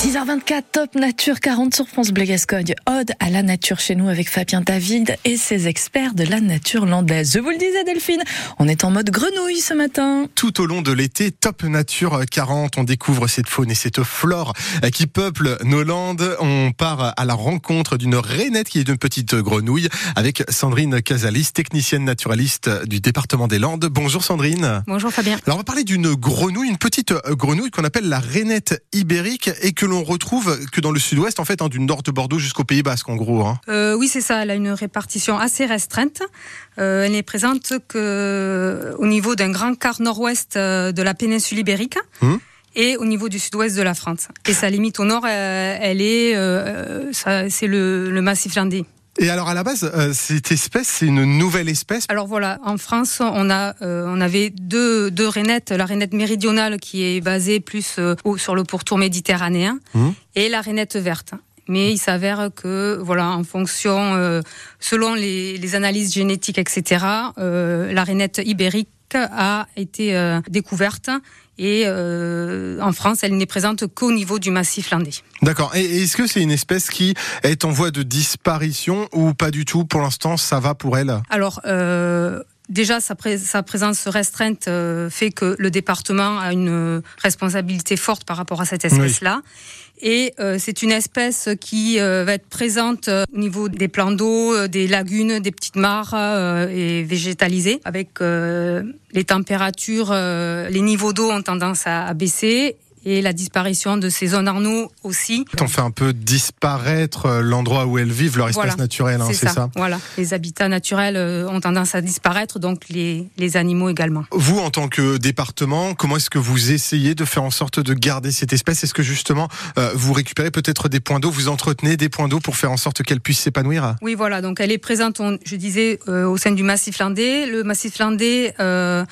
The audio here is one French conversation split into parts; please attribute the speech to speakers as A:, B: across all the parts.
A: 6h24, Top Nature 40 sur France Bleu Gascogne. Ode à la nature chez nous avec Fabien David et ses experts de la nature landaise. Je vous le disais Delphine, on est en mode grenouille ce matin.
B: Tout au long de l'été, Top Nature 40, on découvre cette faune et cette flore qui peuplent nos landes. On part à la rencontre d'une rainette qui est une petite grenouille avec Sandrine Casalis, technicienne naturaliste du département des Landes. Bonjour Sandrine.
C: Bonjour Fabien.
B: Alors on va parler d'une grenouille, une petite grenouille qu'on appelle la rainette ibérique et que l'on retrouve que dans le sud-ouest, en fait, hein, du nord de Bordeaux jusqu'au Pays Basque, en gros. Hein.
C: Euh, oui, c'est ça. Elle a une répartition assez restreinte. Euh, elle n'est présente que au niveau d'un grand quart nord-ouest euh, de la péninsule ibérique. Hum. Et au niveau du sud-ouest de la France. Et sa limite au nord, elle est, c'est le, le massif landais.
B: Et alors à la base, euh, cette espèce, c'est une nouvelle espèce?
C: Alors voilà, en France, on a, euh, on avait deux, deux rainettes, la rainette méridionale qui est basée plus euh, sur le pourtour méditerranéen, mmh. et la rainette verte. Mais il s'avère que, voilà, en fonction, selon les, les, analyses génétiques, etc., la rainette ibérique a été découverte et euh, en France, elle n'est présente qu'au niveau du massif landais.
B: D'accord. Et est-ce que c'est une espèce qui est en voie de disparition ou pas du tout? Pour l'instant, ça va pour elle?
C: Alors. Euh, déjà, sa, sa, présence restreinte euh, fait que le département a une responsabilité forte par rapport à cette espèce-là. Et euh, c'est une espèce qui euh, va être présente euh, au niveau des plans d'eau, des lagunes, des petites mares et végétalisée. Avec les températures, les niveaux d'eau ont tendance à baisser et la disparition de ces zones Arnaud aussi.
B: On fait un peu disparaître euh, l'endroit où elles vivent, leur espace naturel, hein, c'est ça,
C: Voilà, les habitats naturels euh, ont tendance à disparaître, donc les, les animaux également.
B: Vous, en tant que département, comment est-ce que vous essayez de faire en sorte de garder cette espèce? Est-ce que justement euh, vous récupérez peut-être des points d'eau, vous entretenez des points d'eau pour faire en sorte qu'elle puisse s'épanouir?
C: Oui, voilà, donc elle est présente, je disais, au sein du massif landais. Le massif landais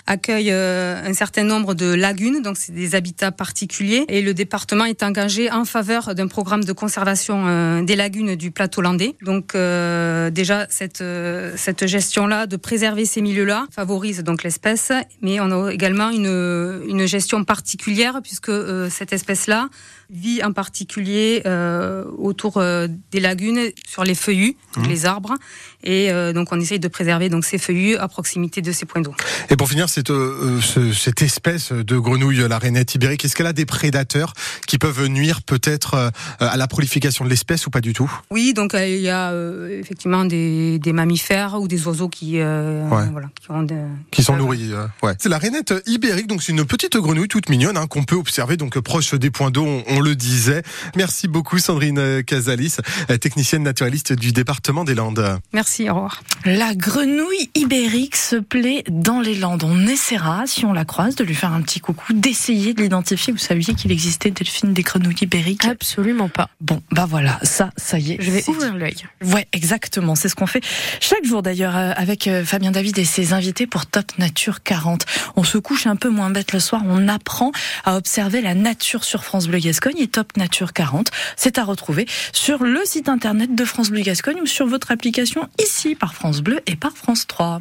C: accueille un certain nombre de lagunes, donc c'est des habitats particuliers et le département est engagé en faveur d'un programme de conservation euh, des lagunes du plateau landais. Donc euh, déjà cette euh, cette gestion-là de préserver ces milieux-là favorise donc l'espèce, mais on a également une une gestion particulière puisque cette espèce-là vit en particulier autour des lagunes sur les feuillus, mmh. les arbres, et donc on essaye de préserver donc ces feuillus à proximité de ces points d'eau.
B: Et pour finir, cette, cette espèce de grenouille, la rainette ibérique, est-ce qu'elle a des prédateurs qui peuvent nuire peut-être euh, à la prolification de l'espèce ou pas du tout?
C: Oui, donc euh, il y a euh, effectivement des, mammifères ou des oiseaux qui, voilà,
B: qui, sont nourris. ouais. C'est la rainette ibérique, donc c'est une petite grenouille toute mignonne hein, qu'on peut observer donc proche des points d'eau, on, le disait. Merci beaucoup Sandrine Casalis, technicienne naturaliste du département des Landes.
C: Merci, au revoir.
A: La grenouille ibérique se plaît dans les Landes. On essaiera, si on la croise, de lui faire un petit coucou, d'essayer de l'identifier. Vous savez qu'il existait Delphine des grenouilles ibériques
C: Absolument pas.
A: Bon, bah voilà, ça, ça y est.
C: Je vais ouvrir l'œil.
A: Ouais, exactement. C'est ce qu'on fait chaque jour d'ailleurs euh, avec euh, Fabien David et ses invités pour Top Nature 40. On se couche un peu moins bête le soir. On apprend à observer la nature sur France Bleu Gascogne et Top Nature 40. C'est à retrouver sur le site internet de France Bleu Gascogne ou sur votre application ici par France Bleu et par France 3.